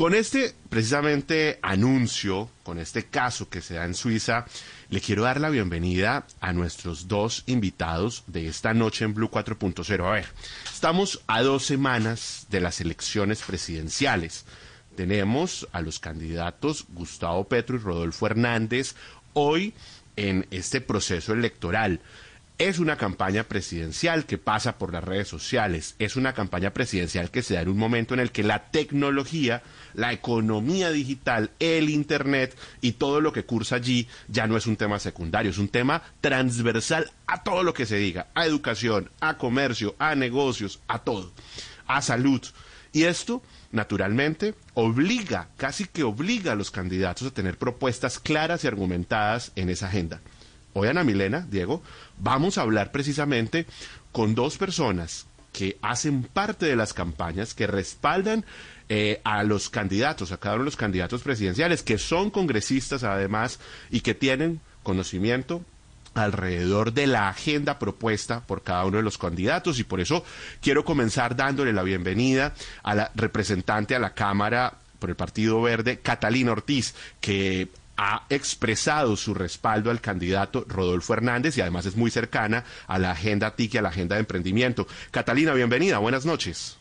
Con este precisamente anuncio, con este caso que se da en Suiza, le quiero dar la bienvenida a nuestros dos invitados de esta noche en Blue 4.0. A ver, estamos a dos semanas de las elecciones presidenciales. Tenemos a los candidatos Gustavo Petro y Rodolfo Hernández hoy en este proceso electoral. Es una campaña presidencial que pasa por las redes sociales, es una campaña presidencial que se da en un momento en el que la tecnología, la economía digital, el Internet y todo lo que cursa allí ya no es un tema secundario, es un tema transversal a todo lo que se diga, a educación, a comercio, a negocios, a todo, a salud. Y esto, naturalmente, obliga, casi que obliga a los candidatos a tener propuestas claras y argumentadas en esa agenda. Hoy, Ana Milena, Diego, vamos a hablar precisamente con dos personas que hacen parte de las campañas, que respaldan eh, a los candidatos, a cada uno de los candidatos presidenciales, que son congresistas además y que tienen conocimiento alrededor de la agenda propuesta por cada uno de los candidatos. Y por eso quiero comenzar dándole la bienvenida a la representante a la Cámara por el Partido Verde, Catalina Ortiz, que ha expresado su respaldo al candidato Rodolfo Hernández y además es muy cercana a la agenda TIC y a la agenda de emprendimiento. Catalina, bienvenida, buenas noches.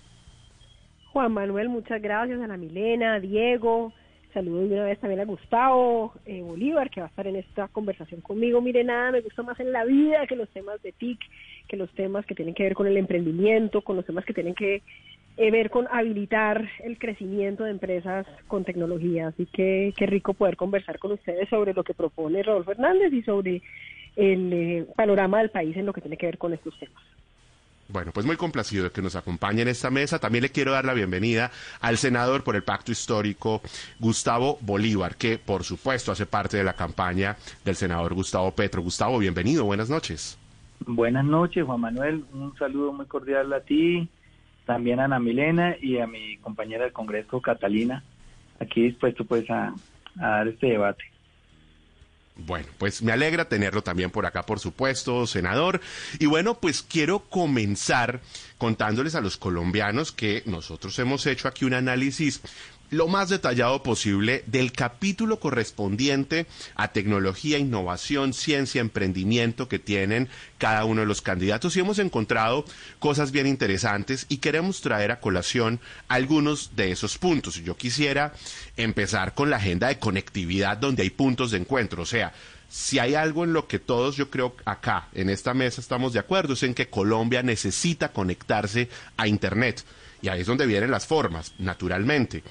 Juan Manuel, muchas gracias, Ana Milena, Diego, saludos de una vez también a Gustavo eh, Bolívar, que va a estar en esta conversación conmigo. Mire, nada me gusta más en la vida que los temas de TIC, que los temas que tienen que ver con el emprendimiento, con los temas que tienen que eh, ver con habilitar el crecimiento de empresas con tecnología. Así que qué rico poder conversar con ustedes sobre lo que propone Rodolfo Hernández y sobre el eh, panorama del país en lo que tiene que ver con estos temas. Bueno, pues muy complacido de que nos acompañe en esta mesa. También le quiero dar la bienvenida al senador por el Pacto Histórico, Gustavo Bolívar, que por supuesto hace parte de la campaña del senador Gustavo Petro. Gustavo, bienvenido, buenas noches. Buenas noches, Juan Manuel. Un saludo muy cordial a ti, también a Ana Milena y a mi compañera del Congreso, Catalina, aquí dispuesto pues a, a dar este debate. Bueno, pues me alegra tenerlo también por acá, por supuesto, senador. Y bueno, pues quiero comenzar contándoles a los colombianos que nosotros hemos hecho aquí un análisis lo más detallado posible del capítulo correspondiente a tecnología, innovación, ciencia, emprendimiento que tienen cada uno de los candidatos y hemos encontrado cosas bien interesantes y queremos traer a colación algunos de esos puntos. Yo quisiera empezar con la agenda de conectividad donde hay puntos de encuentro, o sea, si hay algo en lo que todos yo creo acá en esta mesa estamos de acuerdo es en que Colombia necesita conectarse a Internet. Y ahí es donde vienen las formas, naturalmente.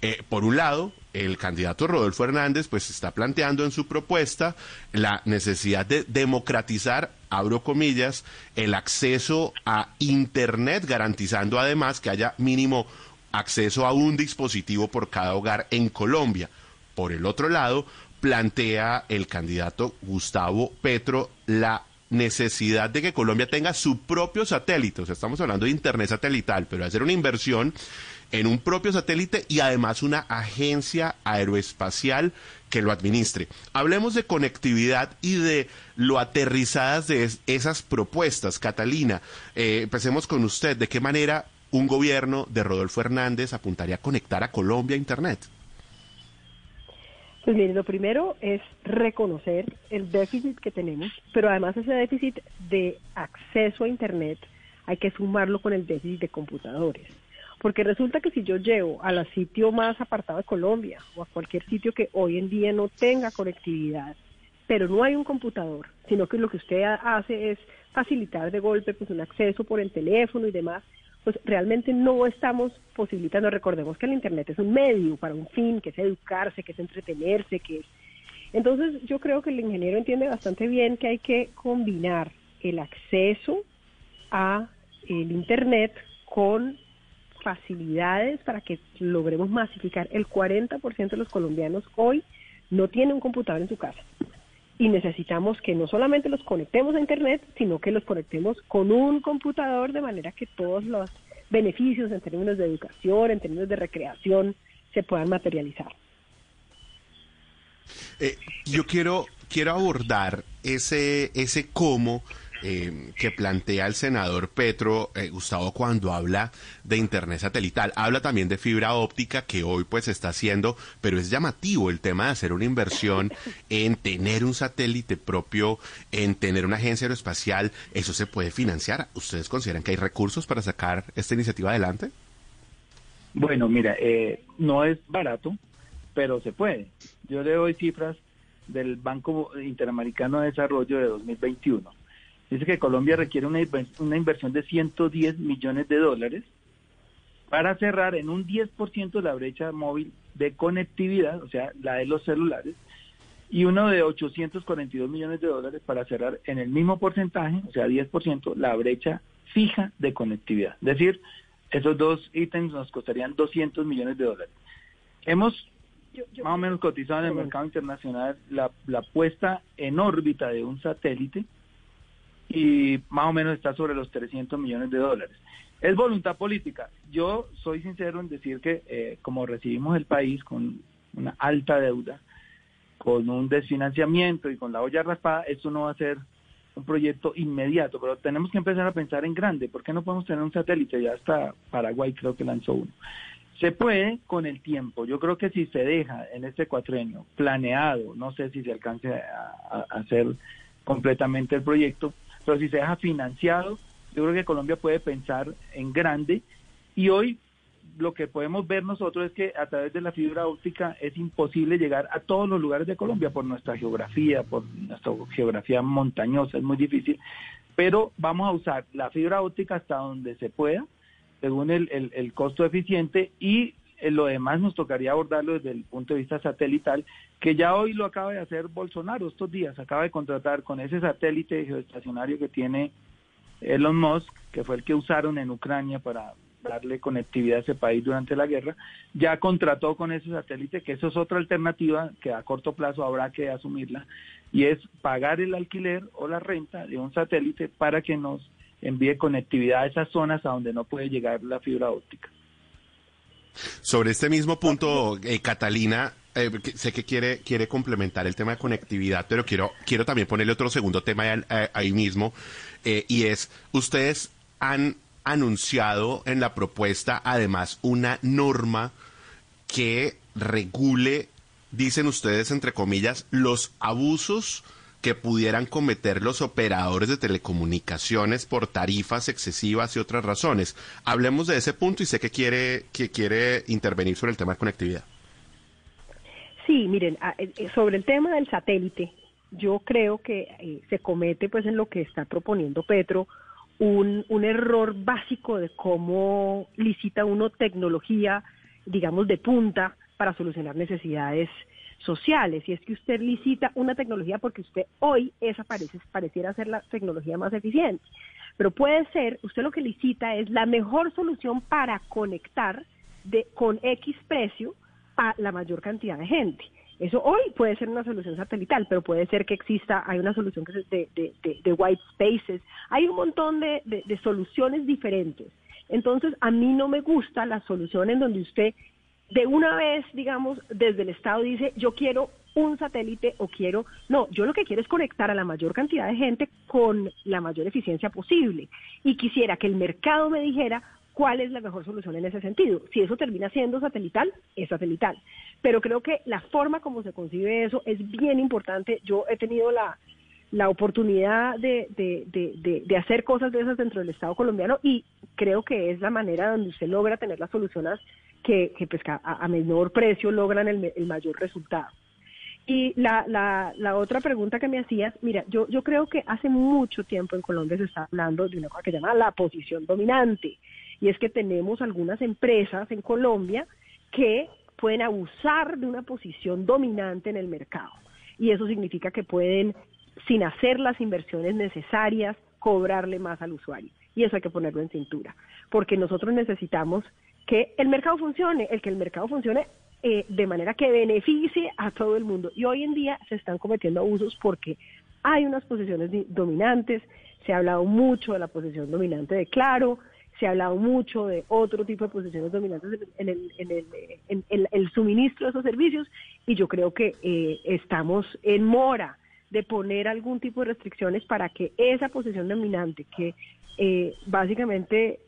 Eh, por un lado, el candidato Rodolfo Hernández pues está planteando en su propuesta la necesidad de democratizar, abro comillas, el acceso a Internet, garantizando además que haya mínimo acceso a un dispositivo por cada hogar en Colombia. Por el otro lado, plantea el candidato Gustavo Petro la necesidad de que Colombia tenga su propio satélite. O sea, estamos hablando de Internet satelital, pero hacer una inversión en un propio satélite y además una agencia aeroespacial que lo administre. Hablemos de conectividad y de lo aterrizadas de esas propuestas. Catalina, eh, empecemos con usted. ¿De qué manera un gobierno de Rodolfo Hernández apuntaría a conectar a Colombia a Internet? Pues mire, lo primero es reconocer el déficit que tenemos, pero además ese déficit de acceso a Internet hay que sumarlo con el déficit de computadores. Porque resulta que si yo llevo al sitio más apartado de Colombia o a cualquier sitio que hoy en día no tenga conectividad, pero no hay un computador, sino que lo que usted hace es facilitar de golpe pues un acceso por el teléfono y demás, pues realmente no estamos posibilitando, recordemos que el Internet es un medio para un fin, que es educarse, que es entretenerse, que es... Entonces yo creo que el ingeniero entiende bastante bien que hay que combinar el acceso a el Internet con facilidades para que logremos masificar. El 40% de los colombianos hoy no tiene un computador en su casa. Y necesitamos que no solamente los conectemos a Internet, sino que los conectemos con un computador de manera que todos los beneficios en términos de educación, en términos de recreación, se puedan materializar. Eh, yo quiero, quiero abordar ese, ese cómo eh, que plantea el senador Petro, eh, Gustavo, cuando habla de Internet satelital. Habla también de fibra óptica que hoy pues está haciendo, pero es llamativo el tema de hacer una inversión en tener un satélite propio, en tener una agencia aeroespacial. ¿Eso se puede financiar? ¿Ustedes consideran que hay recursos para sacar esta iniciativa adelante? Bueno, mira, eh, no es barato, pero se puede. Yo le doy cifras del Banco Interamericano de Desarrollo de 2021 dice que Colombia requiere una, una inversión de 110 millones de dólares para cerrar en un 10% la brecha móvil de conectividad, o sea, la de los celulares, y uno de 842 millones de dólares para cerrar en el mismo porcentaje, o sea, 10%, la brecha fija de conectividad. Es decir, esos dos ítems nos costarían 200 millones de dólares. Hemos más o menos cotizado en el mercado internacional la, la puesta en órbita de un satélite y más o menos está sobre los 300 millones de dólares. Es voluntad política. Yo soy sincero en decir que eh, como recibimos el país con una alta deuda, con un desfinanciamiento y con la olla raspada, esto no va a ser un proyecto inmediato, pero tenemos que empezar a pensar en grande. ¿Por qué no podemos tener un satélite? Ya hasta Paraguay creo que lanzó uno. Se puede con el tiempo. Yo creo que si se deja en este cuatrenio planeado, no sé si se alcance a hacer completamente el proyecto, pero si se deja financiado, yo creo que Colombia puede pensar en grande. Y hoy lo que podemos ver nosotros es que a través de la fibra óptica es imposible llegar a todos los lugares de Colombia por nuestra geografía, por nuestra geografía montañosa, es muy difícil, pero vamos a usar la fibra óptica hasta donde se pueda, según el, el costo eficiente y lo demás nos tocaría abordarlo desde el punto de vista satelital, que ya hoy lo acaba de hacer Bolsonaro estos días, acaba de contratar con ese satélite geoestacionario que tiene Elon Musk, que fue el que usaron en Ucrania para darle conectividad a ese país durante la guerra, ya contrató con ese satélite, que eso es otra alternativa que a corto plazo habrá que asumirla, y es pagar el alquiler o la renta de un satélite para que nos envíe conectividad a esas zonas a donde no puede llegar la fibra óptica. Sobre este mismo punto, eh, Catalina, eh, sé que quiere, quiere complementar el tema de conectividad, pero quiero, quiero también ponerle otro segundo tema ahí, mismo, eh, y es, ustedes han anunciado en la propuesta además una norma que regule, dicen ustedes entre comillas, los abusos que pudieran cometer los operadores de telecomunicaciones por tarifas excesivas y otras razones. Hablemos de ese punto y sé que quiere, que quiere intervenir sobre el tema de conectividad. Sí, miren, eh, eh, sobre el tema del satélite, yo creo que eh, se comete, pues, en lo que está proponiendo Petro, un, un error básico de cómo licita uno tecnología, digamos, de punta para solucionar necesidades sociales, y es que usted licita una tecnología porque usted hoy esa parece, pareciera ser la tecnología más eficiente, pero puede ser, usted lo que licita es la mejor solución para conectar de, con X precio a la mayor cantidad de gente. Eso hoy puede ser una solución satelital, pero puede ser que exista, hay una solución que es de, de, de, white spaces, hay un montón de, soluciones diferentes. Entonces, a mí no me gusta la solución en donde usted de una vez, digamos, desde el Estado dice, yo quiero un satélite o quiero, no, yo lo que quiero es conectar a la mayor cantidad de gente con la mayor eficiencia posible. Y quisiera que el mercado me dijera cuál es la mejor solución en ese sentido. Si eso termina siendo satelital, es satelital. Pero creo que la forma como se concibe eso es bien importante. Yo he tenido la, la oportunidad de, de, de, hacer cosas de esas dentro del Estado colombiano y creo que es la manera donde usted logra tener las soluciones que, que pues, a, menor precio logran el, el mayor resultado. Y la, la, la, otra pregunta que me hacías, mira, yo, yo creo que hace mucho tiempo en Colombia se está hablando de una cosa que se llama la posición dominante. Y es que tenemos algunas empresas en Colombia que pueden abusar de una posición dominante en el mercado. Y eso significa que pueden, sin hacer las inversiones necesarias, cobrarle más al usuario. Y eso hay que ponerlo en cintura. Porque nosotros necesitamos que el mercado funcione, el que el mercado funcione eh, de manera que beneficie a todo el mundo. Y hoy en día se están cometiendo abusos porque hay unas posiciones dominantes, se ha hablado mucho de la posición dominante de Claro, se ha hablado mucho de otro tipo de posiciones dominantes en el, en el, suministro de esos servicios y yo creo que eh, estamos en mora de poner algún tipo de restricciones para que esa posición dominante que eh, básicamente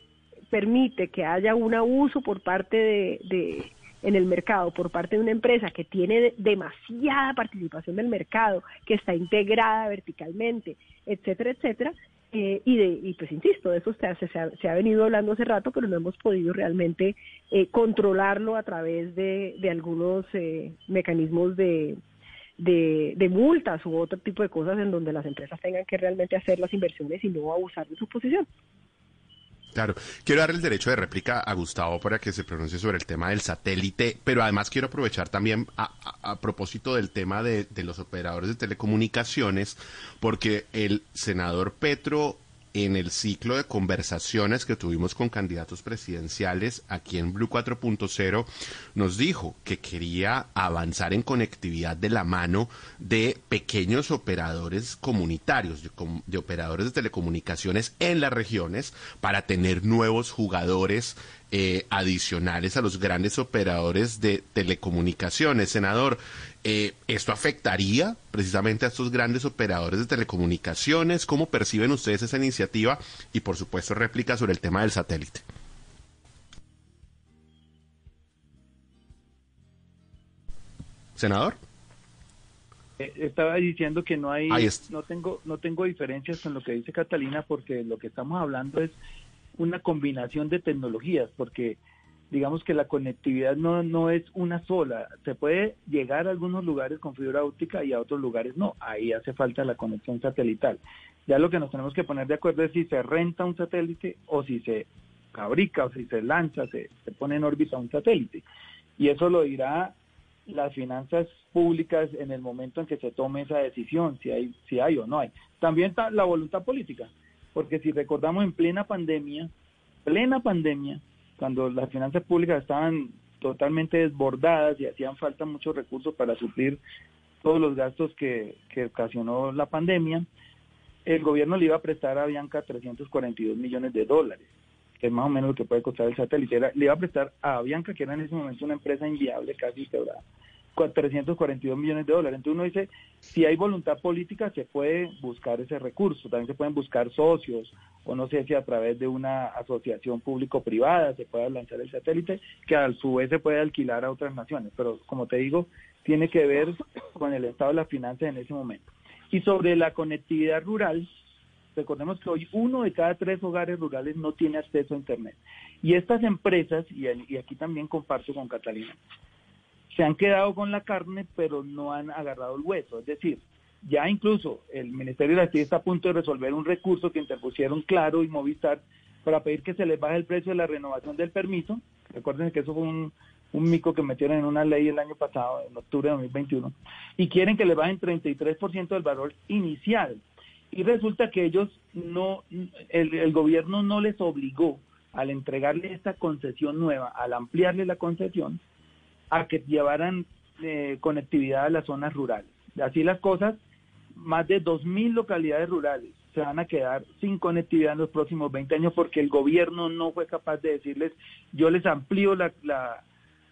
permite que haya un abuso por parte de, en el mercado por parte de una empresa que tiene demasiada participación del mercado, que está integrada verticalmente, etcétera, etcétera, eh, y, de, y pues insisto, de eso se, ha, se ha venido hablando hace rato, pero no hemos podido realmente eh, controlarlo a través de, de algunos eh, mecanismos de, de, de, multas u otro tipo de cosas en donde las empresas tengan que realmente hacer las inversiones y no abusar de su posición. Claro, quiero darle el derecho de réplica a Gustavo para que se pronuncie sobre el tema del satélite, pero además quiero aprovechar también a, propósito del tema de, de los operadores de telecomunicaciones, porque el senador Petro en el ciclo de conversaciones que tuvimos con candidatos presidenciales aquí en Blue 4.0, nos dijo que quería avanzar en conectividad de la mano de pequeños operadores comunitarios, de, operadores de telecomunicaciones en las regiones, para tener nuevos jugadores eh, adicionales a los grandes operadores de telecomunicaciones. Senador, eh, ¿esto afectaría precisamente a estos grandes operadores de telecomunicaciones? ¿Cómo perciben ustedes esa iniciativa? Y por supuesto, réplica sobre el tema del satélite. Senador. Eh, estaba diciendo que no hay, no tengo, no tengo diferencias con lo que dice Catalina porque lo que estamos hablando es una combinación de tecnologías, porque digamos que la conectividad no, no es una sola. Se puede llegar a algunos lugares con fibra óptica y a otros lugares no. Ahí hace falta la conexión satelital. Ya lo que nos tenemos que poner de acuerdo es si se renta un satélite o si se fabrica o si se lanza, se, se pone en órbita un satélite. Y eso lo dirá las finanzas públicas en el momento en que se tome esa decisión, si hay, si hay o no hay. También está la voluntad política porque si recordamos en plena pandemia, plena pandemia, cuando las finanzas públicas estaban totalmente desbordadas y hacían falta muchos recursos para suplir todos los gastos que, ocasionó la pandemia, el gobierno le iba a prestar a Bianca 342 millones de dólares, que es más o menos lo que puede costar el satélite. le iba a prestar a Bianca, que era en ese momento una empresa inviable, casi quebrada, 342 millones de dólares. Entonces uno dice, si hay voluntad política se puede buscar ese recurso, también se pueden buscar socios, o no sé si a través de una asociación público-privada se pueda lanzar el satélite, que a su vez se puede alquilar a otras naciones, pero como te digo, tiene que ver con el estado de las finanzas en ese momento. Y sobre la conectividad rural, recordemos que hoy uno de cada tres hogares rurales no tiene acceso a Internet. Y estas empresas, y, aquí también comparto con Catalina, se han quedado con la carne, pero no han agarrado el hueso. Es decir, ya incluso el Ministerio de la está a punto de resolver un recurso que interpusieron Claro y Movistar para pedir que se les baje el precio de la renovación del permiso. Recuerden que eso fue un, mico que metieron en una ley el año pasado, en octubre de 2021, y quieren que le bajen 33% del valor inicial. Y resulta que ellos no, el, el gobierno no les obligó al entregarle esta concesión nueva, al ampliarle la concesión, a que llevaran eh, conectividad a las zonas rurales. Así las cosas, más de 2.000 localidades rurales se van a quedar sin conectividad en los próximos 20 años porque el gobierno no fue capaz de decirles, yo les amplío la, la,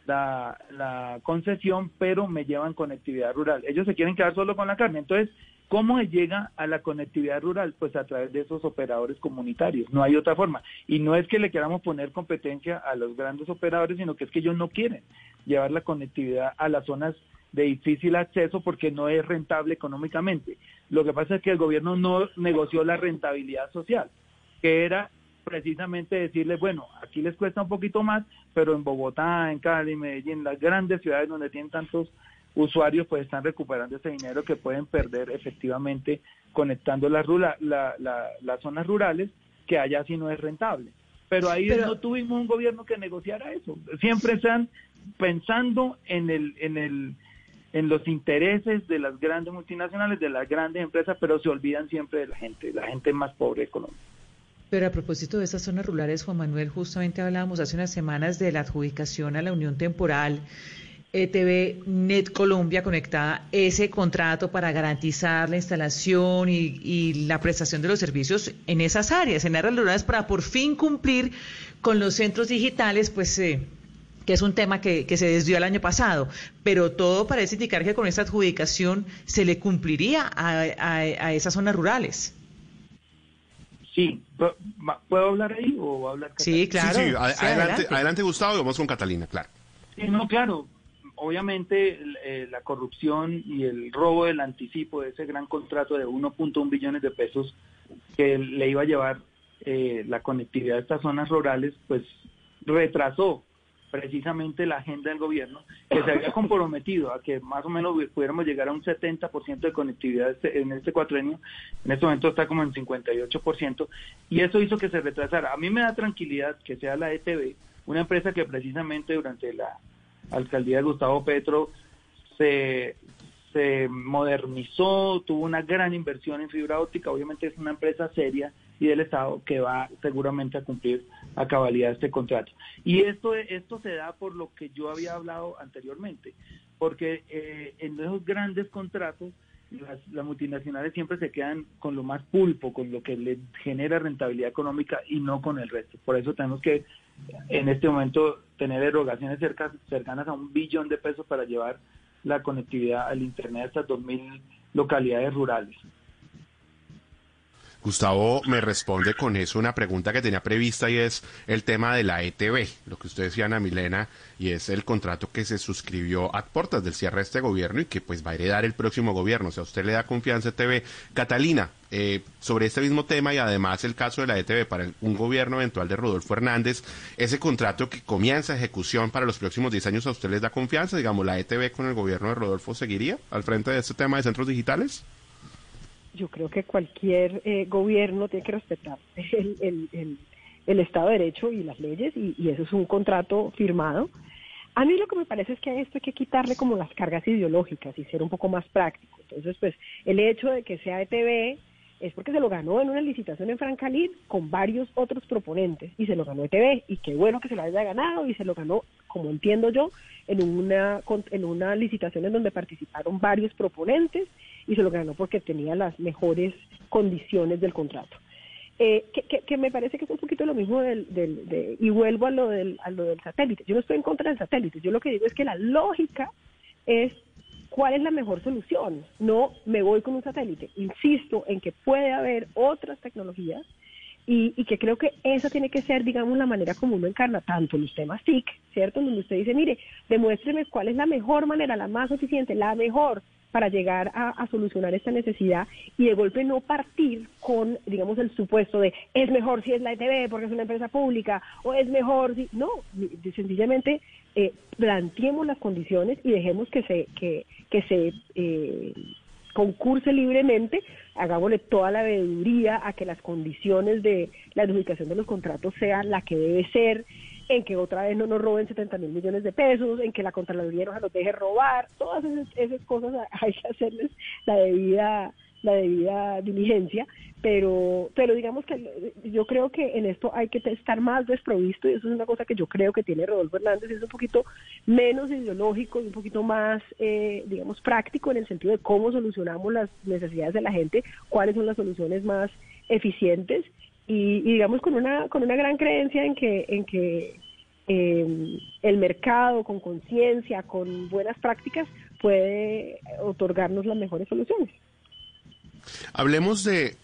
la, concesión, pero me llevan conectividad rural. Ellos se quieren quedar solo con la carne. Entonces, ¿Cómo se llega a la conectividad rural? Pues a través de esos operadores comunitarios, no hay otra forma. Y no es que le queramos poner competencia a los grandes operadores, sino que es que ellos no quieren llevar la conectividad a las zonas de difícil acceso porque no es rentable económicamente. Lo que pasa es que el gobierno no negoció la rentabilidad social, que era precisamente decirles, bueno, aquí les cuesta un poquito más, pero en Bogotá, en Cali, Medellín, las grandes ciudades donde tienen tantos usuarios pues están recuperando ese dinero que pueden perder efectivamente conectando las, las zonas rurales que allá sí no es rentable. Pero ahí no tuvimos un gobierno que negociara eso. Siempre están pensando en el, en el, en los intereses de las grandes multinacionales, de las grandes empresas, pero se olvidan siempre de la gente, la gente más pobre de Colombia. Pero a propósito de estas zonas rurales, Juan Manuel, justamente hablábamos hace unas semanas de la adjudicación a la Unión Temporal ETV Net Colombia conectada ese contrato para garantizar la instalación y, la prestación de los servicios en esas áreas, en áreas rurales, para por fin cumplir con los centros digitales, pues eh, que es un tema que, se desvió el año pasado, pero todo parece indicar que con esta adjudicación se le cumpliría a, esas zonas rurales. Sí, ¿puedo hablar ahí o hablar Sí, claro. Sí, adelante, adelante, Gustavo, y vamos con Catalina, claro. Sí, no, claro, obviamente eh, la corrupción y el robo del anticipo de ese gran contrato de 1.1 billones de pesos que le iba a llevar eh, la conectividad de estas zonas rurales, pues retrasó precisamente la agenda del gobierno, que se había comprometido a que más o menos pudiéramos llegar a un 70% de conectividad este, en este cuatrenio, en este momento está como en 58%, y eso hizo que se retrasara. A mí me da tranquilidad que sea la ETV, una empresa que precisamente durante la alcaldía de Gustavo Petro se, se modernizó, tuvo una gran inversión en fibra óptica, obviamente es una empresa seria y del Estado que va seguramente a cumplir a cabalidad este contrato. Y esto, esto se da por lo que yo había hablado anteriormente, porque eh, en esos grandes contratos las, multinacionales siempre se quedan con lo más pulpo, con lo que les genera rentabilidad económica y no con el resto. Por eso tenemos que en este momento tener erogaciones cerca, cercanas a un billón de pesos para llevar la conectividad al Internet a estas 2.000 localidades rurales. Gustavo me responde con eso una pregunta que tenía prevista y es el tema de la ETV, lo que usted decía, Ana Milena, y es el contrato que se suscribió a puertas del cierre de este gobierno y que pues va a heredar el próximo gobierno. O sea, usted le da confianza a ETV. Catalina, eh, sobre este mismo tema y además el caso de la ETV para un gobierno eventual de Rodolfo Hernández, ese contrato que comienza ejecución para los próximos 10 años, ¿a usted les da confianza? Digamos, ¿la ETV con el gobierno de Rodolfo seguiría al frente de este tema de centros digitales? Yo creo que cualquier eh, gobierno tiene que respetar el, el, Estado de Derecho y las leyes, y, eso es un contrato firmado. A mí lo que me parece es que a esto hay que quitarle como las cargas ideológicas y ser un poco más práctico. Entonces, pues, el hecho de que sea ETV es porque se lo ganó en una licitación en Francalid con varios otros proponentes y se lo ganó ETV y qué bueno que se lo haya ganado y se lo ganó, como entiendo yo, en una, en una licitación en donde participaron varios proponentes y se lo ganó porque tenía las mejores condiciones del contrato. Eh, que, me parece que es un poquito lo mismo del, del y vuelvo a lo del, a lo del satélite. Yo no estoy en contra del satélite, yo lo que digo es que la lógica es cuál es la mejor solución. No me voy con un satélite. Insisto en que puede haber otras tecnologías y, y, que creo que esa tiene que ser, digamos, la manera como uno encarna tanto los temas TIC, ¿cierto? Donde usted dice, mire, demuéstreme cuál es la mejor manera, la más eficiente, la mejor para llegar a, solucionar esta necesidad y de golpe no partir con, digamos, el supuesto de es mejor si es la ETV porque es una empresa pública o es mejor si... No, sencillamente eh, planteemos las condiciones y dejemos que se, que, que se eh, concurse libremente, hagámosle toda la veeduría a que las condiciones de la adjudicación de los contratos sean la que debe ser, en que otra vez no nos roben 70 mil millones de pesos, en que la Contraloría no se los deje robar, todas esas, cosas hay que hacerles la debida la debida diligencia, pero pero digamos que yo creo que en esto hay que estar más desprovisto y eso es una cosa que yo creo que tiene Rodolfo Hernández, es un poquito menos ideológico y un poquito más, eh, digamos, práctico en el sentido de cómo solucionamos las necesidades de la gente, cuáles son las soluciones más eficientes y, digamos con una con una gran creencia en que en que em, el mercado con conciencia con buenas prácticas puede otorgarnos las mejores soluciones hablemos de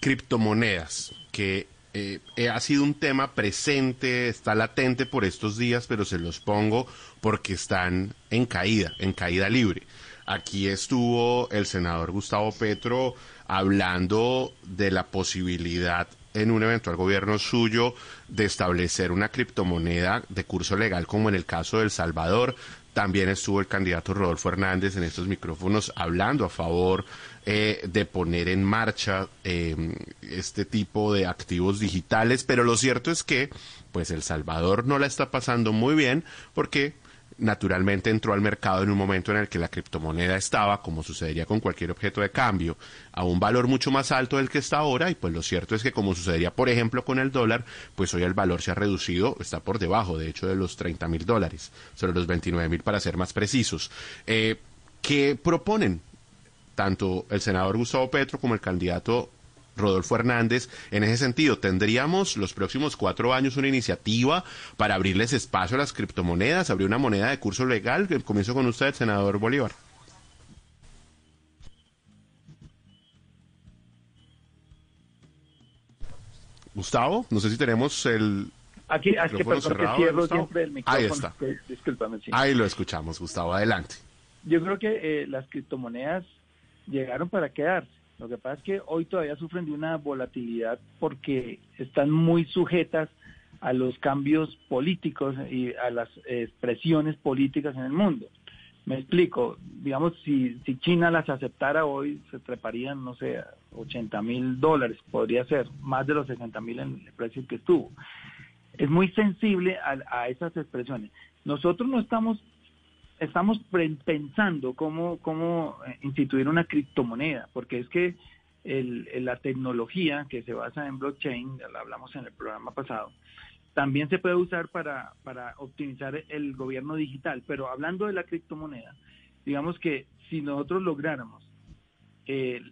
criptomonedas que eh, ha sido un tema presente, está latente por estos días, pero se los pongo porque están en caída, en caída libre. Aquí estuvo el senador Gustavo Petro hablando de la posibilidad en un eventual gobierno suyo de establecer una criptomoneda de curso legal como en el caso de El Salvador. También estuvo el candidato Rodolfo Hernández en estos micrófonos hablando a favor eh, de poner en marcha eh, este tipo de activos digitales, pero lo cierto es que pues El Salvador no la está pasando muy bien porque naturalmente entró al mercado en un momento en el que la criptomoneda estaba, como sucedería con cualquier objeto de cambio, a un valor mucho más alto del que está ahora y pues lo cierto es que como sucedería por ejemplo con el dólar, pues hoy el valor se ha reducido, está por debajo de hecho de los 30 mil dólares, sobre los 29 mil para ser más precisos. Eh, ¿Qué proponen tanto el senador Gustavo Petro como el candidato Rodolfo Hernández. En ese sentido, ¿tendríamos los próximos cuatro años una iniciativa para abrirles espacio a las criptomonedas, abrir una moneda de curso legal? Comienzo con usted, senador Bolívar. Gustavo, no sé si tenemos el Aquí, aquí que, cierro siempre el micrófono. Ahí está. Discúlpame, Ahí lo escuchamos, Gustavo. Adelante. Yo creo que eh, las criptomonedas llegaron para quedarse. Lo que pasa es que hoy todavía sufren de una volatilidad porque están muy sujetas a los cambios políticos y a las expresiones políticas en el mundo. Me explico, digamos, si, si China las aceptara hoy, se treparían, no sé, 80 mil dólares, podría ser, más de los 60 mil en el precio que estuvo. Es muy sensible a, a esas expresiones. Nosotros no estamos estamos pensando cómo, cómo eh, instituir una criptomoneda, porque es que el, la tecnología que se basa en blockchain, ya la hablamos en el programa pasado, también se puede usar para, para optimizar el gobierno digital. Pero hablando de la criptomoneda, digamos que si nosotros lográramos eh,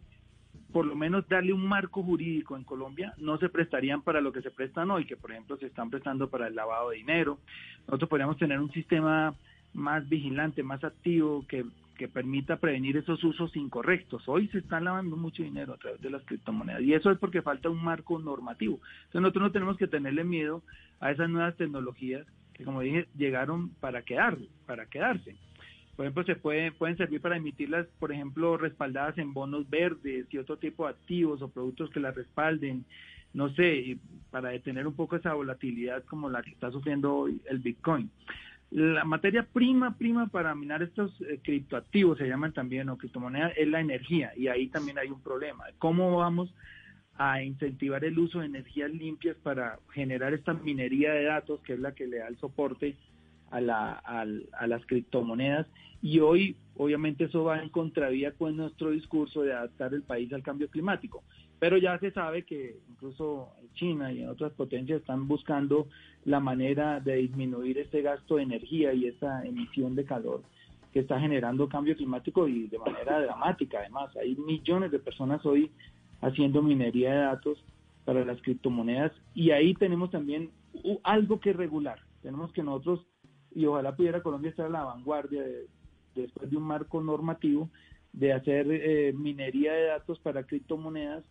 por lo menos darle un marco jurídico en Colombia, no se prestarían para lo que se prestan hoy, que por ejemplo se están prestando para el lavado de dinero. Nosotros podríamos tener un sistema más vigilante, más activo, que, que permita prevenir esos usos incorrectos. Hoy se está lavando mucho dinero a través de las criptomonedas y eso es porque falta un marco normativo. Entonces nosotros no tenemos que tenerle miedo a esas nuevas tecnologías que, como dije, llegaron para quedar, para quedarse. Por ejemplo, se puede, pueden servir para emitirlas, por ejemplo, respaldadas en bonos verdes y otro tipo de activos o productos que las respalden, no sé, para detener un poco esa volatilidad como la que está sufriendo hoy el Bitcoin. La materia prima, prima para minar estos eh, criptoactivos, se llaman también, o criptomonedas, es la energía. Y ahí también hay un problema. ¿Cómo vamos a incentivar el uso de energías limpias para generar esta minería de datos, que es la que le da el soporte a, la, a, las criptomonedas? Y hoy, obviamente, eso va en contravía con nuestro discurso de adaptar el país al cambio climático. Pero ya se sabe que incluso en China y en otras potencias están buscando la manera de disminuir este gasto de energía y esta emisión de calor que está generando cambio climático y de manera dramática además. Hay millones de personas hoy haciendo minería de datos para las criptomonedas y ahí tenemos también algo que regular. Tenemos que nosotros, y ojalá pudiera Colombia estar a la vanguardia después de un marco normativo, de hacer eh, minería de datos para criptomonedas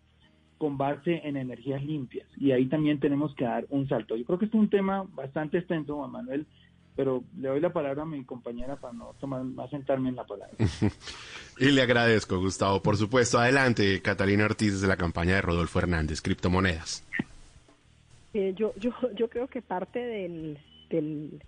con base en energías limpias. Y ahí también tenemos que dar un salto. Yo creo que es un tema bastante extenso, Juan Manuel, pero le doy la palabra a mi compañera para no tomar más sentarme en la palabra. y le agradezco, Gustavo. Por supuesto, adelante, Catalina Ortiz de la campaña de Rodolfo Hernández, criptomonedas. Eh, yo, yo, yo creo que parte del, del,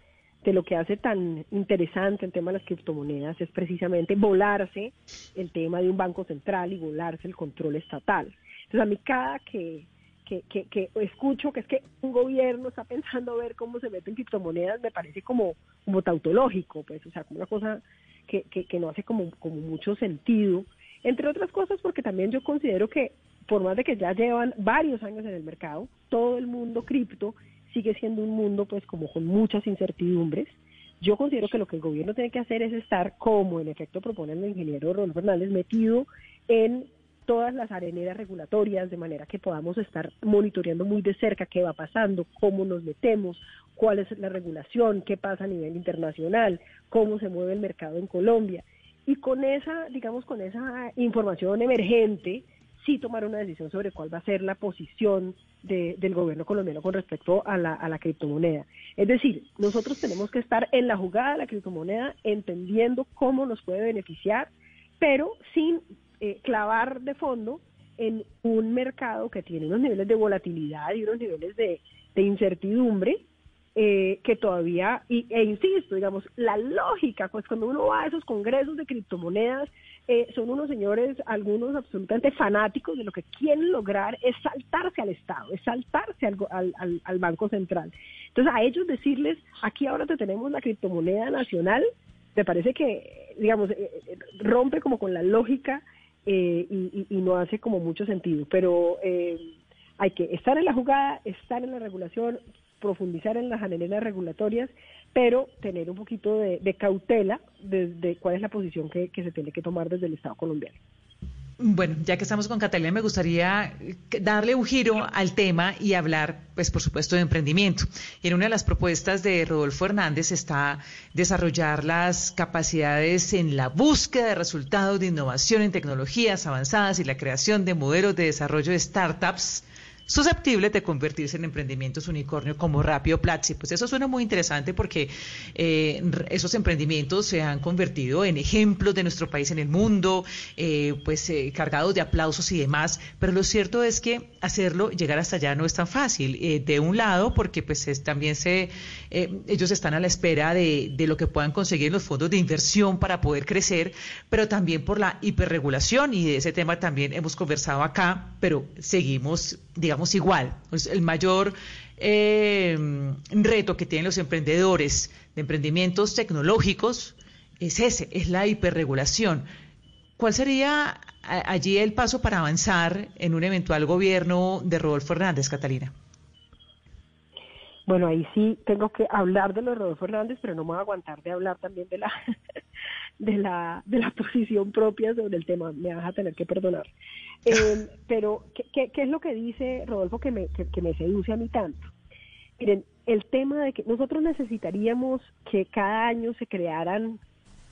de lo que hace tan interesante el tema de las criptomonedas es precisamente volarse el tema de un banco central y volarse el control estatal. Entonces a mí cada que, que, que, escucho que es que un gobierno está pensando ver cómo se meten criptomonedas, me parece como, como tautológico, pues, o sea, como una cosa que, que, que no hace como, como mucho sentido, entre otras cosas porque también yo considero que por más de que ya llevan varios años en el mercado, todo el mundo cripto sigue siendo un mundo pues como con muchas incertidumbres. Yo considero que lo que el gobierno tiene que hacer es estar, como en efecto propone el ingeniero Ron Fernández, metido en todas las areneras regulatorias de manera que podamos estar monitoreando muy de cerca qué va pasando, cómo nos metemos, cuál es la regulación, qué pasa a nivel internacional, cómo se mueve el mercado en Colombia. Y con esa, digamos, con esa información emergente, sí tomar una decisión sobre cuál va a ser la posición del gobierno colombiano con respecto a la, a la criptomoneda. Es decir, nosotros tenemos que estar en la jugada de la criptomoneda, entendiendo cómo nos puede beneficiar, pero sin eh, clavar de fondo en un mercado que tiene unos niveles de volatilidad y unos niveles de, incertidumbre eh, que todavía, y, e insisto, digamos, la lógica, pues cuando uno va a esos congresos de criptomonedas, eh, son unos señores, algunos absolutamente fanáticos de lo que quieren lograr es saltarse al Estado, es saltarse al, Banco Central. Entonces, a ellos decirles, aquí ahora te tenemos la criptomoneda nacional, me parece que, digamos, eh, rompe como con la lógica y, y, no hace como mucho sentido. Pero hay que estar en la jugada, estar en la regulación, profundizar en las anelenas regulatorias, pero tener un poquito de, cautela de, cuál es la posición que, se tiene que tomar desde el Estado colombiano. Bueno, ya que estamos con Catalina, me gustaría darle un giro al tema y hablar, pues por supuesto, de emprendimiento. Y en una de las propuestas de Rodolfo Hernández está desarrollar las capacidades en la búsqueda de resultados de innovación en tecnologías avanzadas y la creación de modelos de desarrollo de startups susceptibles de convertirse en emprendimientos unicornio como Rapio Platzi. Pues eso suena muy interesante porque eh, esos emprendimientos se han convertido en ejemplos de nuestro país en el mundo, eh, pues eh, cargados de aplausos y demás, pero lo cierto es que hacerlo, llegar hasta allá no es tan fácil. de un lado, porque pues también se, ellos están a la espera de, de lo que puedan conseguir los fondos de inversión para poder crecer, pero también por la hiperregulación y de ese tema también hemos conversado acá, pero seguimos, digamos, igual. El mayor eh, reto que tienen los emprendedores de emprendimientos tecnológicos es ese, es la hiperregulación. ¿Cuál sería allí el paso para avanzar en un eventual gobierno de Rodolfo Hernández, Catalina? Bueno, ahí sí tengo que hablar de los Rodolfo Hernández, pero no me voy a aguantar de hablar también de la de la de la posición propia sobre el tema. Me vas a tener que perdonar. Eh, pero, ¿qué, ¿qué, es lo que dice Rodolfo que me, que, me seduce a mí tanto? Miren, el tema de que nosotros necesitaríamos que cada año se crearan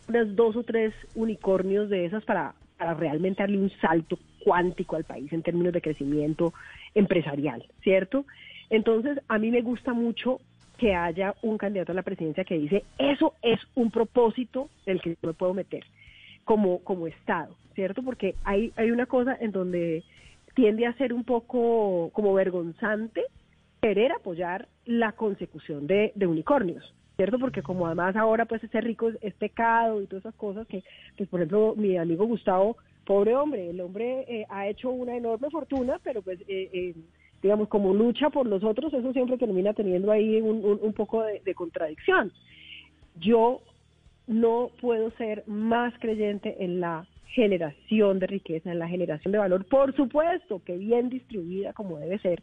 unas dos o tres unicornios de esas para, para realmente darle un salto cuántico al país en términos de crecimiento empresarial, ¿cierto? Entonces, a mí me gusta mucho que haya un candidato a la presidencia que dice, eso es un propósito del que yo me puedo meter como, como Estado. ¿cierto? Porque hay, hay una cosa en donde tiende a ser un poco como vergonzante querer apoyar la consecución de, unicornios, ¿cierto? Porque como además ahora pues ese rico es, pecado y todas esas cosas que, pues por ejemplo, mi amigo Gustavo, pobre hombre, el hombre eh, ha hecho una enorme fortuna, pero pues... Eh, eh, digamos, como lucha por los otros, eso siempre termina teniendo ahí un, un, poco de, de, contradicción. Yo no puedo ser más creyente en la generación de riqueza, en la generación de valor, por supuesto que bien distribuida como debe ser.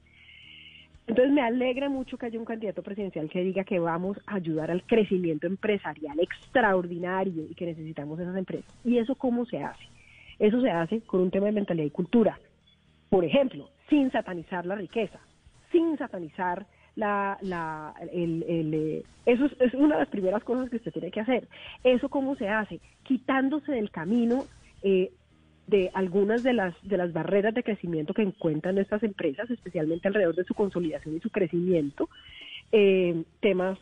Entonces me alegra mucho que haya un candidato presidencial que diga que vamos a ayudar al crecimiento empresarial extraordinario y que necesitamos esas empresas. ¿Y eso cómo se hace? Eso se hace con un tema de mentalidad y cultura. Por ejemplo, sin satanizar la riqueza, sin satanizar la, la, el, el, eh, eso es, una de las primeras cosas que usted tiene que hacer. ¿Eso cómo se hace? Quitándose del camino eh, de algunas de las, de las barreras de crecimiento que encuentran estas empresas, especialmente alrededor de su consolidación y su crecimiento. Eh, temas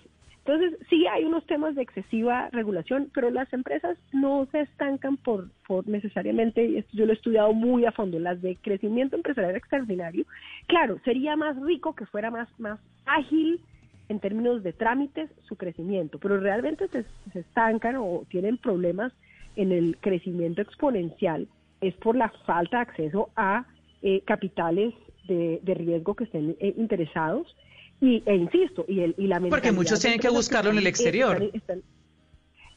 entonces, sí hay unos temas de excesiva regulación, pero las empresas no se estancan por, por necesariamente, esto yo lo he estudiado muy a fondo, las de crecimiento empresarial extraordinario. Claro, sería más rico que fuera más, más ágil en términos de trámites su crecimiento, pero realmente se, estancan o tienen problemas en el crecimiento exponencial es por la falta de acceso a eh, capitales de, riesgo que estén eh, interesados y, e insisto, y, el, y la Porque muchos tienen que buscarlo en el exterior.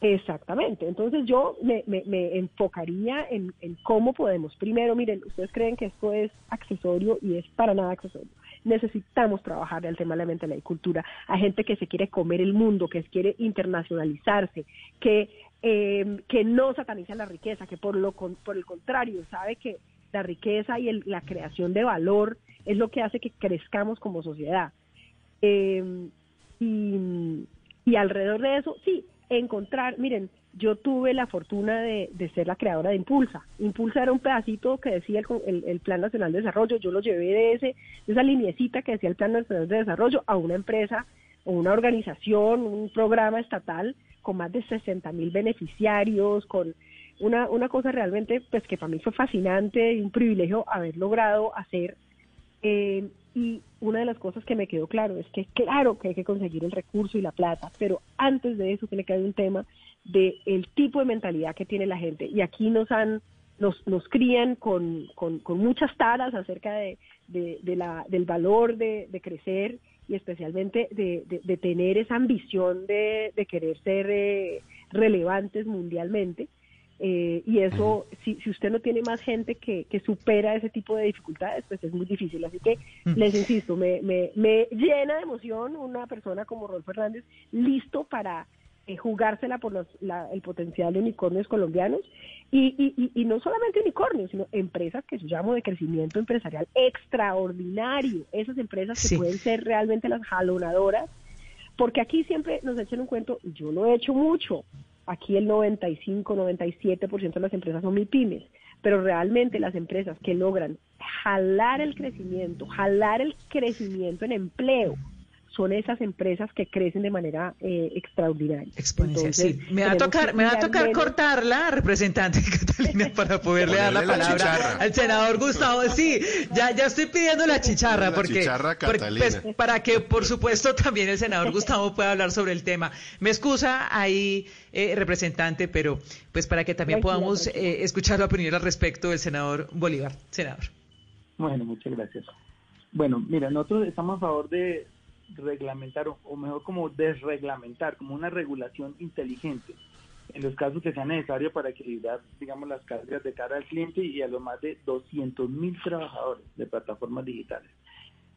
exactamente. Entonces yo me, me, enfocaría en, en, cómo podemos. Primero, miren, ustedes creen que esto es accesorio y es para nada accesorio. Necesitamos trabajar el tema de la mentalidad y cultura. a gente que se quiere comer el mundo, que quiere internacionalizarse, que eh, que no sataniza la riqueza, que por, lo, por el contrario sabe que la riqueza y la creación de valor es lo que hace que crezcamos como sociedad. Eh, y, alrededor de eso, sí, encontrar, miren, yo tuve la fortuna de, ser la creadora de Impulsa. Impulsa era un pedacito que decía el, el, Plan Nacional de Desarrollo, yo lo llevé de, ese, de esa linecita que decía el Plan Nacional de Desarrollo a una empresa o una organización, un programa estatal con más de 60 mil beneficiarios, con una, una cosa realmente pues que para mí fue fascinante y un privilegio haber logrado hacer Eh, y una de las cosas que me quedó claro es que claro que hay que conseguir el recurso y la plata, pero antes de eso tiene que haber un tema de el tipo de mentalidad que tiene la gente. Y aquí nos han nos, nos crían con, con, muchas taras acerca de, de, la, del valor de, crecer y especialmente de, de tener esa ambición de, querer ser eh, relevantes mundialmente. Eh, y eso, si, si usted no tiene más gente que, que supera ese tipo de dificultades, pues es muy difícil. Así que les insisto, me, me, me llena de emoción una persona como Rolf Fernández listo para eh, jugársela por los, el potencial de unicornios colombianos. Y, y, y, no solamente unicornios, sino empresas que yo llamo de crecimiento empresarial extraordinario, esas empresas que pueden ser realmente las jalonadoras, porque aquí siempre nos echan un cuento, yo no he hecho mucho, aquí el 95, 97% de las empresas son pymes, pero realmente las empresas que logran jalar el crecimiento, jalar el crecimiento en empleo, son esas empresas que crecen de manera eh, extraordinaria. Exponencial, sí. Me va a tocar, me va a tocar cortarla, representante Catalina, para poderle dar la palabra al senador Gustavo. Sí, ya, ya estoy pidiendo la chicharra, porque, pues, para que, por supuesto, también el senador Gustavo pueda hablar sobre el tema. Me excusa ahí, eh, representante, pero pues para que también podamos eh, escuchar la opinión al respecto del senador Bolívar. Senador. Bueno, muchas gracias. Bueno, mira, nosotros estamos a favor de reglamentar o, mejor como desreglamentar, como una regulación inteligente en los casos que sea necesario para equilibrar, digamos, las cargas de cara al cliente y a los más de 200 mil trabajadores de plataformas digitales.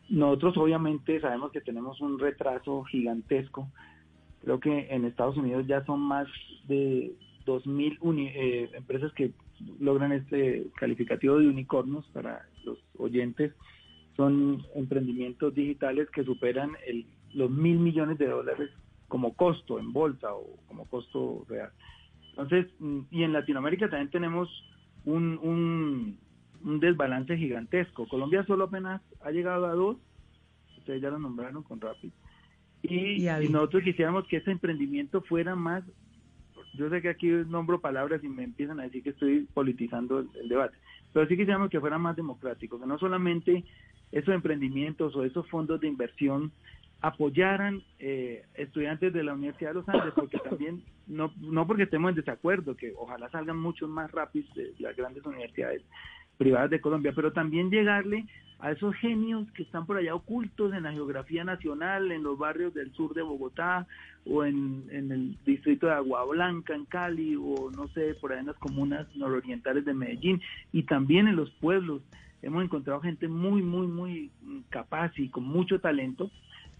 Nosotros obviamente sabemos que tenemos un retraso gigantesco. Creo que en Estados Unidos ya son más de 2.000 eh, empresas que logran este calificativo de unicornios para los oyentes son emprendimientos digitales que superan el, los mil millones de dólares como costo en bolsa o como costo real. Entonces, mm, y en Latinoamérica también tenemos un, un, desbalance gigantesco. Colombia solo apenas ha llegado a dos, ustedes ya lo nombraron con Rapid. Y, nosotros quisiéramos que ese emprendimiento fuera más, yo sé que aquí nombro palabras y me empiezan a decir que estoy politizando el debate, pero sí quisiéramos que fuera más democrático, que no solamente esos emprendimientos o esos fondos de inversión apoyaran eh, estudiantes de la Universidad de los Andes, porque también, no, no porque estemos en desacuerdo, que ojalá salgan muchos más rápidos de las grandes universidades privadas de Colombia, pero también llegarle a esos genios que están por allá ocultos en la geografía nacional, en los barrios del sur de Bogotá, o en, en el distrito de Agua Blanca, en Cali, o no sé, por allá en las comunas nororientales de Medellín, y también en los pueblos hemos encontrado gente muy, muy, muy capaz y con mucho talento,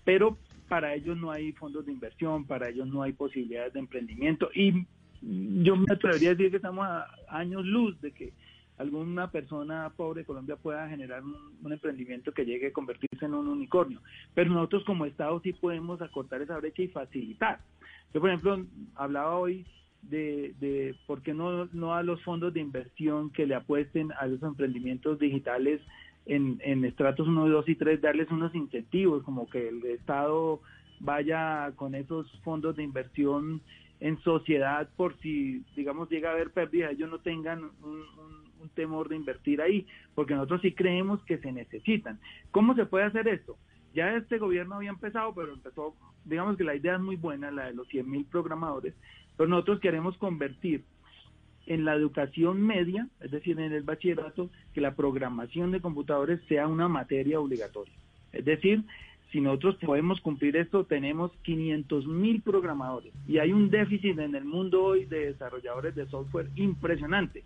pero para ellos no hay fondos de inversión, para ellos no hay posibilidades de emprendimiento y yo me atrevería a decir que estamos a años luz de que alguna persona pobre de Colombia pueda generar un, emprendimiento que llegue a convertirse en un unicornio. Pero nosotros como Estado sí podemos acortar esa brecha y facilitar. Yo, por ejemplo, hablaba hoy de, de por qué no, no a los fondos de inversión que le apuesten a los emprendimientos digitales en, en estratos 1, 2 y 3, darles unos incentivos, como que el Estado vaya con esos fondos de inversión en sociedad por si, digamos, llega a haber pérdida, ellos no tengan un, temor de invertir ahí, porque nosotros sí creemos que se necesitan. ¿Cómo se puede hacer esto? Ya este gobierno había empezado, pero empezó, digamos que la idea es muy buena, la de los 100 mil programadores, pero nosotros queremos convertir en la educación media, es decir, en el bachillerato, que la programación de computadores sea una materia obligatoria. Es decir, si nosotros podemos cumplir esto, tenemos 500 mil programadores y hay un déficit en el mundo hoy de desarrolladores de software impresionante.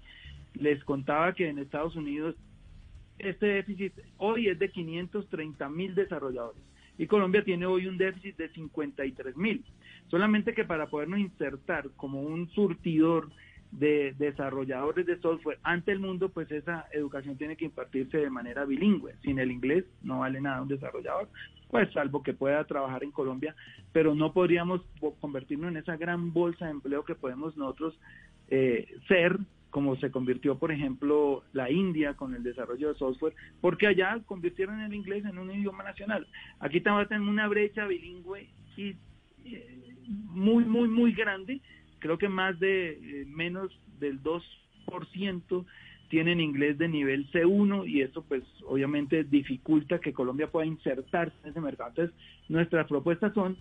Les contaba que en Estados Unidos este déficit hoy es de 530 mil desarrolladores y Colombia tiene hoy un déficit de 53 mil. Solamente que para podernos insertar como un surtidor de desarrolladores de software ante el mundo, pues esa educación tiene que impartirse de manera bilingüe. Sin el inglés no vale nada un desarrollador, pues salvo que pueda trabajar en Colombia, pero no podríamos convertirnos en esa gran bolsa de empleo que podemos nosotros eh, ser como se convirtió, por ejemplo, la India con el desarrollo de software, porque allá convirtieron el inglés en un idioma nacional. Aquí también tenemos una brecha bilingüe eh, muy, muy, muy grande, creo que más de eh, menos del 2% tienen inglés de nivel C1 y eso pues obviamente dificulta que Colombia pueda insertarse en ese mercado. Entonces, nuestras propuestas son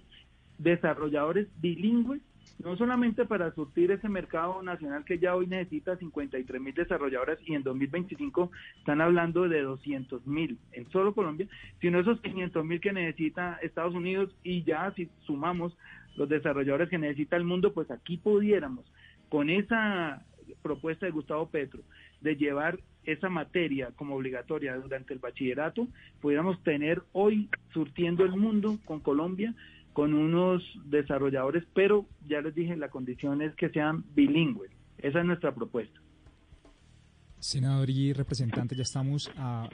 desarrolladores bilingües, no solamente para surtir ese mercado nacional que ya hoy necesita 53 mil desarrolladores y en 2025 están hablando de 200 mil en solo Colombia, sino esos 500 mil que necesita Estados Unidos y ya si sumamos los desarrolladores que necesita el mundo, pues aquí pudiéramos, con esa propuesta de Gustavo Petro, de llevar esa materia como obligatoria durante el bachillerato, pudiéramos tener hoy surtiendo el mundo con Colombia con unos desarrolladores, pero ya les dije, la condición es que sean bilingües. Esa es nuestra propuesta. Senador y representante, ya estamos a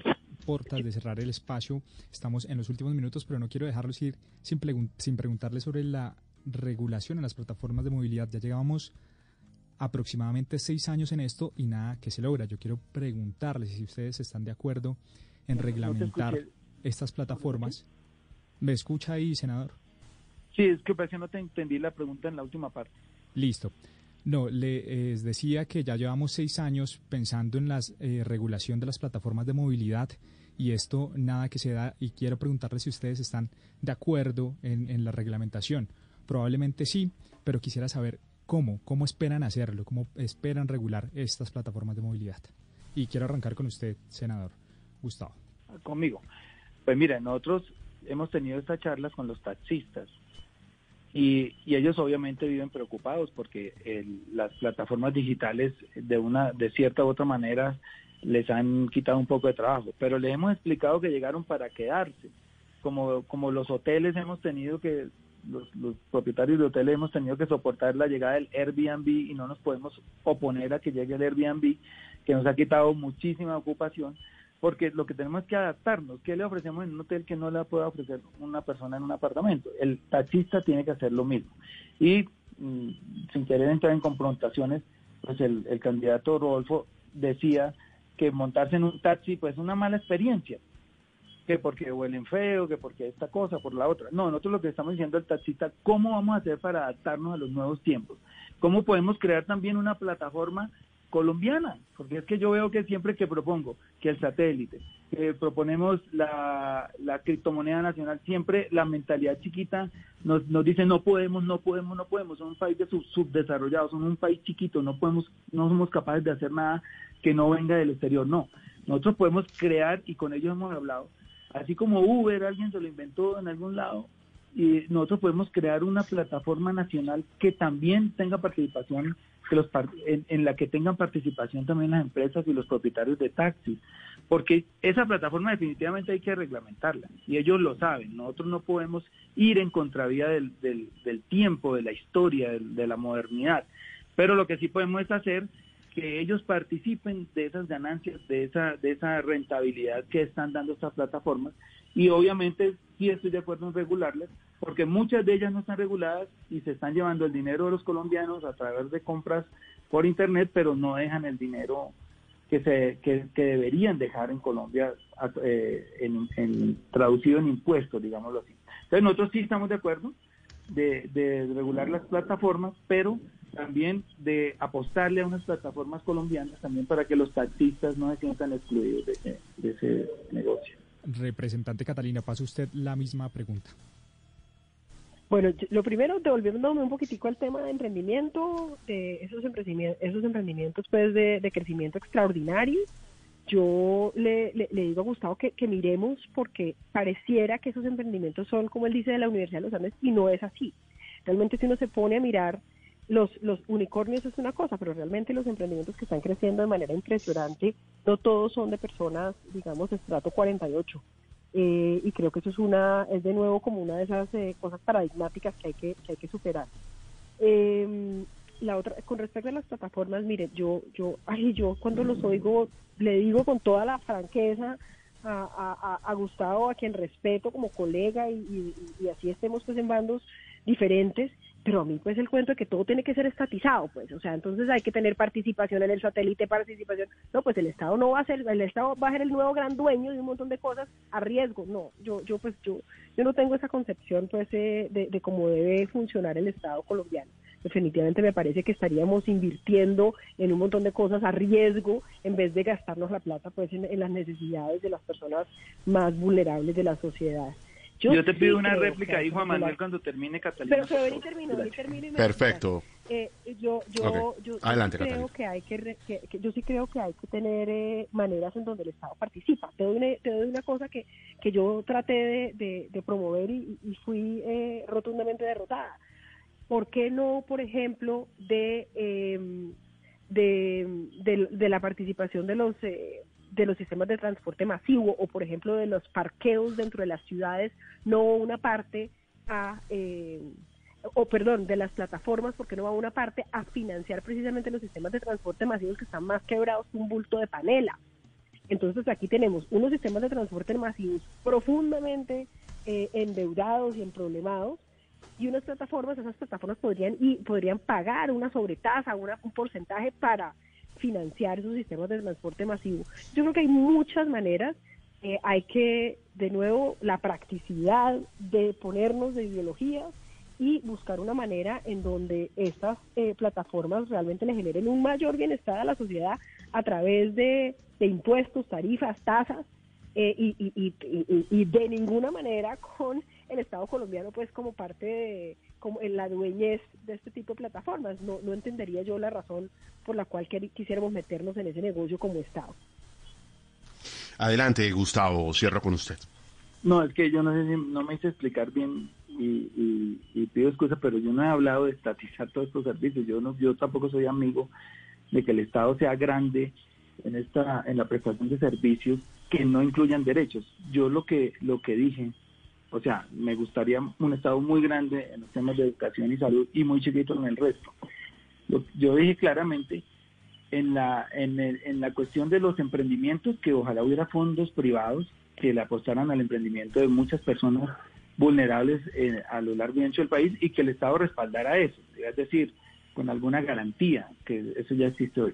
puertas de cerrar el espacio. Estamos en los últimos minutos, pero no quiero dejarlos ir sin, sin preguntarle sobre la regulación en las plataformas de movilidad. Ya llevamos aproximadamente seis años en esto y nada que se logra. Yo quiero preguntarles si ustedes están de acuerdo en reglamentar estas plataformas. ¿Me escucha ahí, senador? Sí, es que parece que no te entendí la pregunta en la última parte. Listo. No, le decía que ya llevamos seis años pensando en la eh, regulación de las plataformas de movilidad y esto nada que se da y quiero preguntarle si ustedes están de acuerdo en, en la reglamentación. Probablemente sí, pero quisiera saber cómo, cómo esperan hacerlo, cómo esperan regular estas plataformas de movilidad. Y quiero arrancar con usted, senador Gustavo. Conmigo. Pues mira, nosotros hemos tenido estas charlas con los taxistas y, ellos obviamente viven preocupados porque las plataformas digitales de una de cierta u otra manera les han quitado un poco de trabajo, pero les hemos explicado que llegaron para quedarse. Como, como los hoteles hemos tenido que, los, los propietarios de hoteles hemos tenido que soportar la llegada del Airbnb y no nos podemos oponer a que llegue el Airbnb, que nos ha quitado muchísima ocupación porque lo que tenemos es que adaptarnos. ¿Qué le ofrecemos en un hotel que no le pueda ofrecer una persona en un apartamento? El taxista tiene que hacer lo mismo. Y mm, sin querer entrar en confrontaciones, pues el, candidato Rodolfo decía que montarse en un taxi pues es una mala experiencia, que porque huelen feo, que porque esta cosa, por la otra. No, nosotros lo que estamos diciendo al taxista, ¿cómo vamos a hacer para adaptarnos a los nuevos tiempos? ¿Cómo podemos crear también una plataforma colombiana, porque es que yo veo que siempre que propongo que el satélite, que proponemos la, criptomoneda nacional, siempre la mentalidad chiquita nos, nos dice no podemos, no podemos, no podemos, somos un país de sub, subdesarrollado, somos un país chiquito, no podemos, no somos capaces de hacer nada que no venga del exterior, no. Nosotros podemos crear, y con ellos hemos hablado, así como Uber, alguien se lo inventó en algún lado, y nosotros podemos crear una plataforma nacional que también tenga participación que los en, la que tengan participación también las empresas y los propietarios de taxis, porque esa plataforma definitivamente hay que reglamentarla y ellos lo saben. Nosotros no podemos ir en contravía del, del, tiempo, de la historia, de, la modernidad, pero lo que sí podemos es hacer que ellos participen de esas ganancias, de esa, de esa rentabilidad que están dando estas plataformas y obviamente sí estoy de acuerdo en regularlas, porque muchas de ellas no están reguladas y se están llevando el dinero de los colombianos a través de compras por internet, pero no dejan el dinero que se que, deberían dejar en Colombia eh, en, traducido en impuestos, digámoslo así. Entonces nosotros sí estamos de acuerdo de, regular las plataformas, pero también de apostarle a unas plataformas colombianas también para que los taxistas no se sientan excluidos de ese negocio. Representante Catalina, pasa usted la misma pregunta. Bueno, lo primero, devolviéndome un poquitico al tema de emprendimiento, de esos emprendimientos, esos emprendimientos pues de, crecimiento extraordinario, yo le, digo a Gustavo que, miremos porque pareciera que esos emprendimientos son, como él dice, de la Universidad de los Andes y no es así. Realmente si uno se pone a mirar, los, los unicornios es una cosa, pero realmente los emprendimientos que están creciendo de manera impresionante, no todos son de personas, digamos, de estrato 48 eh, y creo que eso es una es de nuevo como una de esas eh, cosas paradigmáticas que hay que, hay que superar. Em, la otra con respecto a las plataformas mire yo yo ay yo cuando los oigo le digo con toda la franqueza a, a, Gustavo a quien respeto como colega y, y así estemos pues en bandos diferentes pero a mí pues el cuento de que todo tiene que ser estatizado, pues, o sea, entonces hay que tener participación en el satélite, participación, no, pues el Estado no va a ser, el Estado va a ser el nuevo gran dueño de un montón de cosas a riesgo, no, yo, yo pues yo, yo no tengo esa concepción pues de, de cómo debe funcionar el Estado colombiano. definitivamente me parece que estaríamos invirtiendo en un montón de cosas a riesgo en vez de gastarnos la plata pues en, las necesidades de las personas más vulnerables de la sociedad. Yo, te pido una réplica ahí, Juan Manuel, cuando termine Catalina. Pero, pero ven termino, termino y Perfecto. Eh, yo, yo, yo Adelante, creo que hay que, yo sí creo que hay que tener eh, maneras en donde el Estado participa. Te doy una, te doy una cosa que, que yo traté de, de, promover y, y fui eh, rotundamente derrotada. ¿Por qué no, por ejemplo, de, em, de, de, la participación de los eh, de los sistemas de transporte masivo o, por ejemplo, de los parqueos dentro de las ciudades, no una parte a, eh, o perdón, de las plataformas, porque no va una parte a financiar precisamente los sistemas de transporte masivos que están más quebrados que un bulto de panela. Entonces aquí tenemos unos sistemas de transporte masivos profundamente eh, endeudados y emproblemados y unas plataformas, esas plataformas podrían y podrían pagar una sobretasa, una, un porcentaje para financiar esos sistemas de transporte masivo. Yo creo que hay muchas maneras. Eh, hay que, de nuevo, la practicidad de ponernos de ideologías y buscar una manera en donde estas eh, plataformas realmente le generen un mayor bienestar a la sociedad a través de, impuestos, tarifas, tasas eh, y, y, de ninguna manera con el Estado colombiano pues como parte de como en la dueñez de este tipo de plataformas. No, no entendería yo la razón por la cual quisiéramos meternos en ese negocio como Estado. Adelante, Gustavo, cierro con usted. No, es que yo no sé si no me hice explicar bien y, y, pido excusa, pero yo no he hablado de estatizar todos estos servicios. Yo no, yo tampoco soy amigo de que el Estado sea grande en esta, en la prestación de servicios que no incluyan derechos. Yo lo que, lo que dije o sea, me gustaría un Estado muy grande en los temas de educación y salud y muy chiquito en el resto. Yo dije claramente en la, en, en la cuestión de los emprendimientos que ojalá hubiera fondos privados que le apostaran al emprendimiento de muchas personas vulnerables eh, a lo largo y ancho del país y que el Estado respaldara eso, es decir, con alguna garantía, que eso ya existe hoy.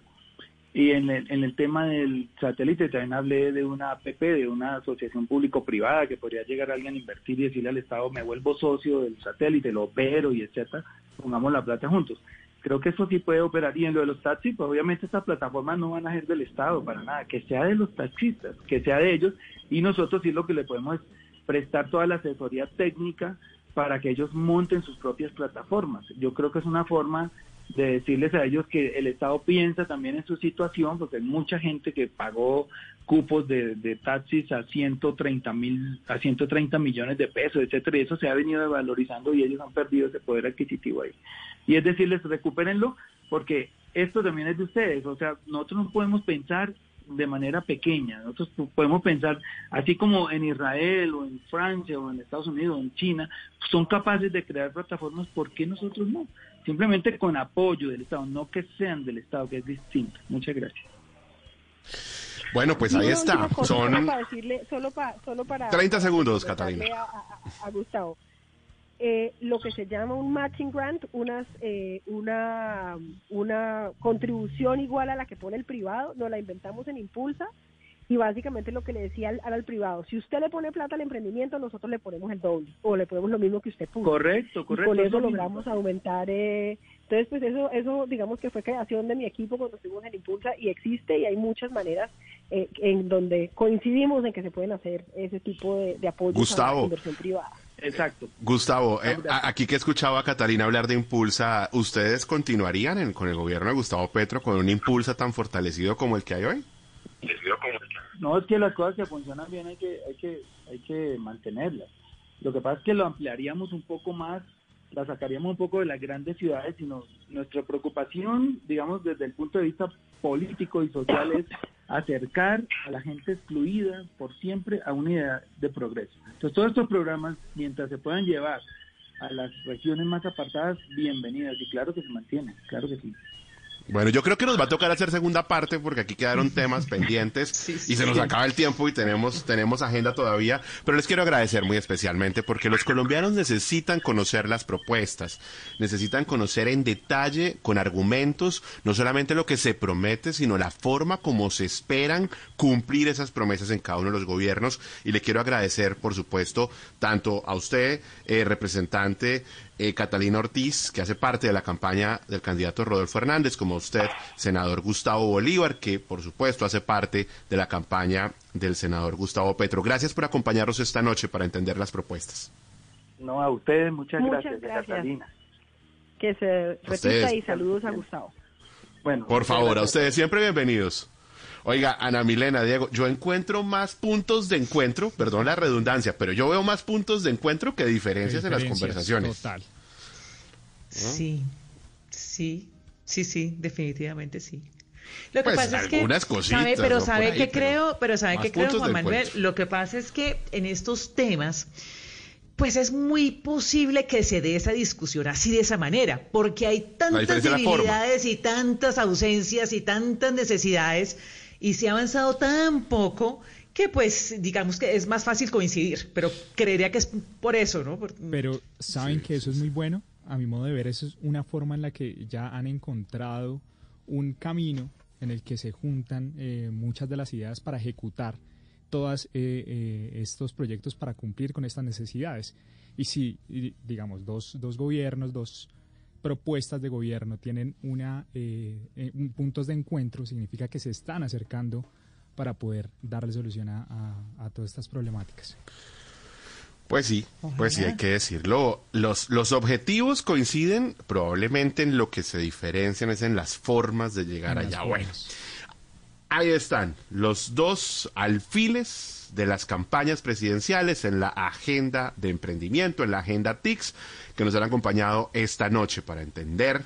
Y en el, en el tema del satélite también hablé de una APP, de una asociación público-privada que podría llegar alguien a invertir y decirle al Estado, me vuelvo socio del satélite, lo opero y etcétera, pongamos la plata juntos. Creo que eso sí puede operar. Y en lo de los taxis, pues obviamente estas plataformas no van a ser del Estado para nada, que sea de los taxistas, que sea de ellos, y nosotros sí lo que le podemos es prestar toda la asesoría técnica para que ellos monten sus propias plataformas. Yo creo que es una forma de decirles a ellos que el Estado piensa también en su situación, porque hay mucha gente que pagó cupos de, de taxis a 130 mil, a 130 millones de pesos, etcétera, y eso se ha venido valorizando y ellos han perdido ese poder adquisitivo ahí. Y es decirles, recupérenlo, porque esto también es de ustedes, o sea, nosotros no podemos pensar de manera pequeña. Nosotros podemos pensar, así como en Israel o en Francia o en Estados Unidos o en China, son capaces de crear plataformas, ¿por qué nosotros no? Simplemente con apoyo del Estado, no que sean del Estado, que es distinto. Muchas gracias. Bueno, pues ahí está. Son para decirle, solo, solo para 30 segundos, Catalina. A, Gustavo. Eh, lo que se llama un matching grant, unas, eh, una, una contribución igual a la que pone el privado, nos la inventamos en Impulsa y básicamente lo que le decía al, al, privado, si usted le pone plata al emprendimiento, nosotros le ponemos el doble o le ponemos lo mismo que usted puso. Correcto, correcto. con eso, logramos aumentar. Eh, entonces, pues eso, eso digamos que fue creación de mi equipo cuando estuvimos en Impulsa y existe y hay muchas maneras eh, en donde coincidimos en que se pueden hacer ese tipo de, de apoyos a la inversión privada. Exacto. Gustavo, eh, aquí que escuchaba a Catalina hablar de Impulsa, ¿ustedes continuarían con el gobierno de Gustavo Petro con un Impulsa tan fortalecido como el que hay hoy? No, es que las cosas que funcionan bien hay que, hay que, hay que mantenerlas. Lo que pasa es que lo ampliaríamos un poco más, la sacaríamos un poco de las grandes ciudades, sino nuestra preocupación, digamos, desde el punto de vista político y social es acercar a la gente excluida por siempre a una idea de progreso. Entonces, todos estos programas, mientras se puedan llevar a las regiones más apartadas, bienvenidas. Y claro que se mantienen, claro que sí. Bueno, yo creo que nos va a tocar hacer segunda parte porque aquí quedaron temas pendientes y se nos acaba el tiempo y tenemos, tenemos agenda todavía. Pero les quiero agradecer muy especialmente porque los colombianos necesitan conocer las propuestas, necesitan conocer en detalle, con argumentos, no solamente lo que se promete, sino la forma como se esperan cumplir esas promesas en cada uno de los gobiernos. Y le quiero agradecer, por supuesto, tanto a usted, eh, representante eh, Catalina Ortiz, que hace parte de la campaña del candidato Rodolfo Hernández, como usted, senador Gustavo Bolívar, que por supuesto hace parte de la campaña del senador Gustavo Petro. Gracias por acompañarnos esta noche para entender las propuestas. No, a ustedes muchas, Muchas gracias, gracias. Catalina. Que se repita Ustedes. y saludos a Gustavo. Bueno, Por favor, a ustedes siempre bienvenidos. Oiga, Ana Milena, Diego, yo encuentro más puntos de encuentro, perdón la redundancia, pero yo veo más puntos de encuentro que diferencias en las conversaciones. Total. Sí, sí, sí, sí, definitivamente sí. Lo que Pues, pasa es que, algunas cositas, sabe, pero ¿no? sabe ahí, que pero creo, pero sabe que creo, Juan Manuel, encuentro. lo que pasa es que en estos temas, pues es muy posible que se dé esa discusión así de esa manera, porque hay tantas debilidades y tantas ausencias y tantas necesidades y se ha avanzado tan poco que pues digamos que es más fácil coincidir, pero creería que es por eso, ¿no? Por- Pero saben Sí, que eso sí, es muy bueno. A mi modo de ver, eso es una forma en la que ya han encontrado un camino en el que se juntan eh, muchas de las ideas para ejecutar todos estos proyectos para cumplir con estas necesidades. Y si, y, digamos, dos, dos gobiernos, dos propuestas de gobierno tienen una eh, eh, un- puntos de encuentro, significa que se están acercando para poder darle solución a, a- a todas estas problemáticas. Pues sí, pues sí, hay que decirlo. Los, los objetivos coinciden, probablemente en lo que se diferencian es en las formas de llegar En allá. Bueno, formas. Ahí están los dos alfiles de las campañas presidenciales en la agenda de emprendimiento, en la agenda TICS, que nos han acompañado esta noche para entender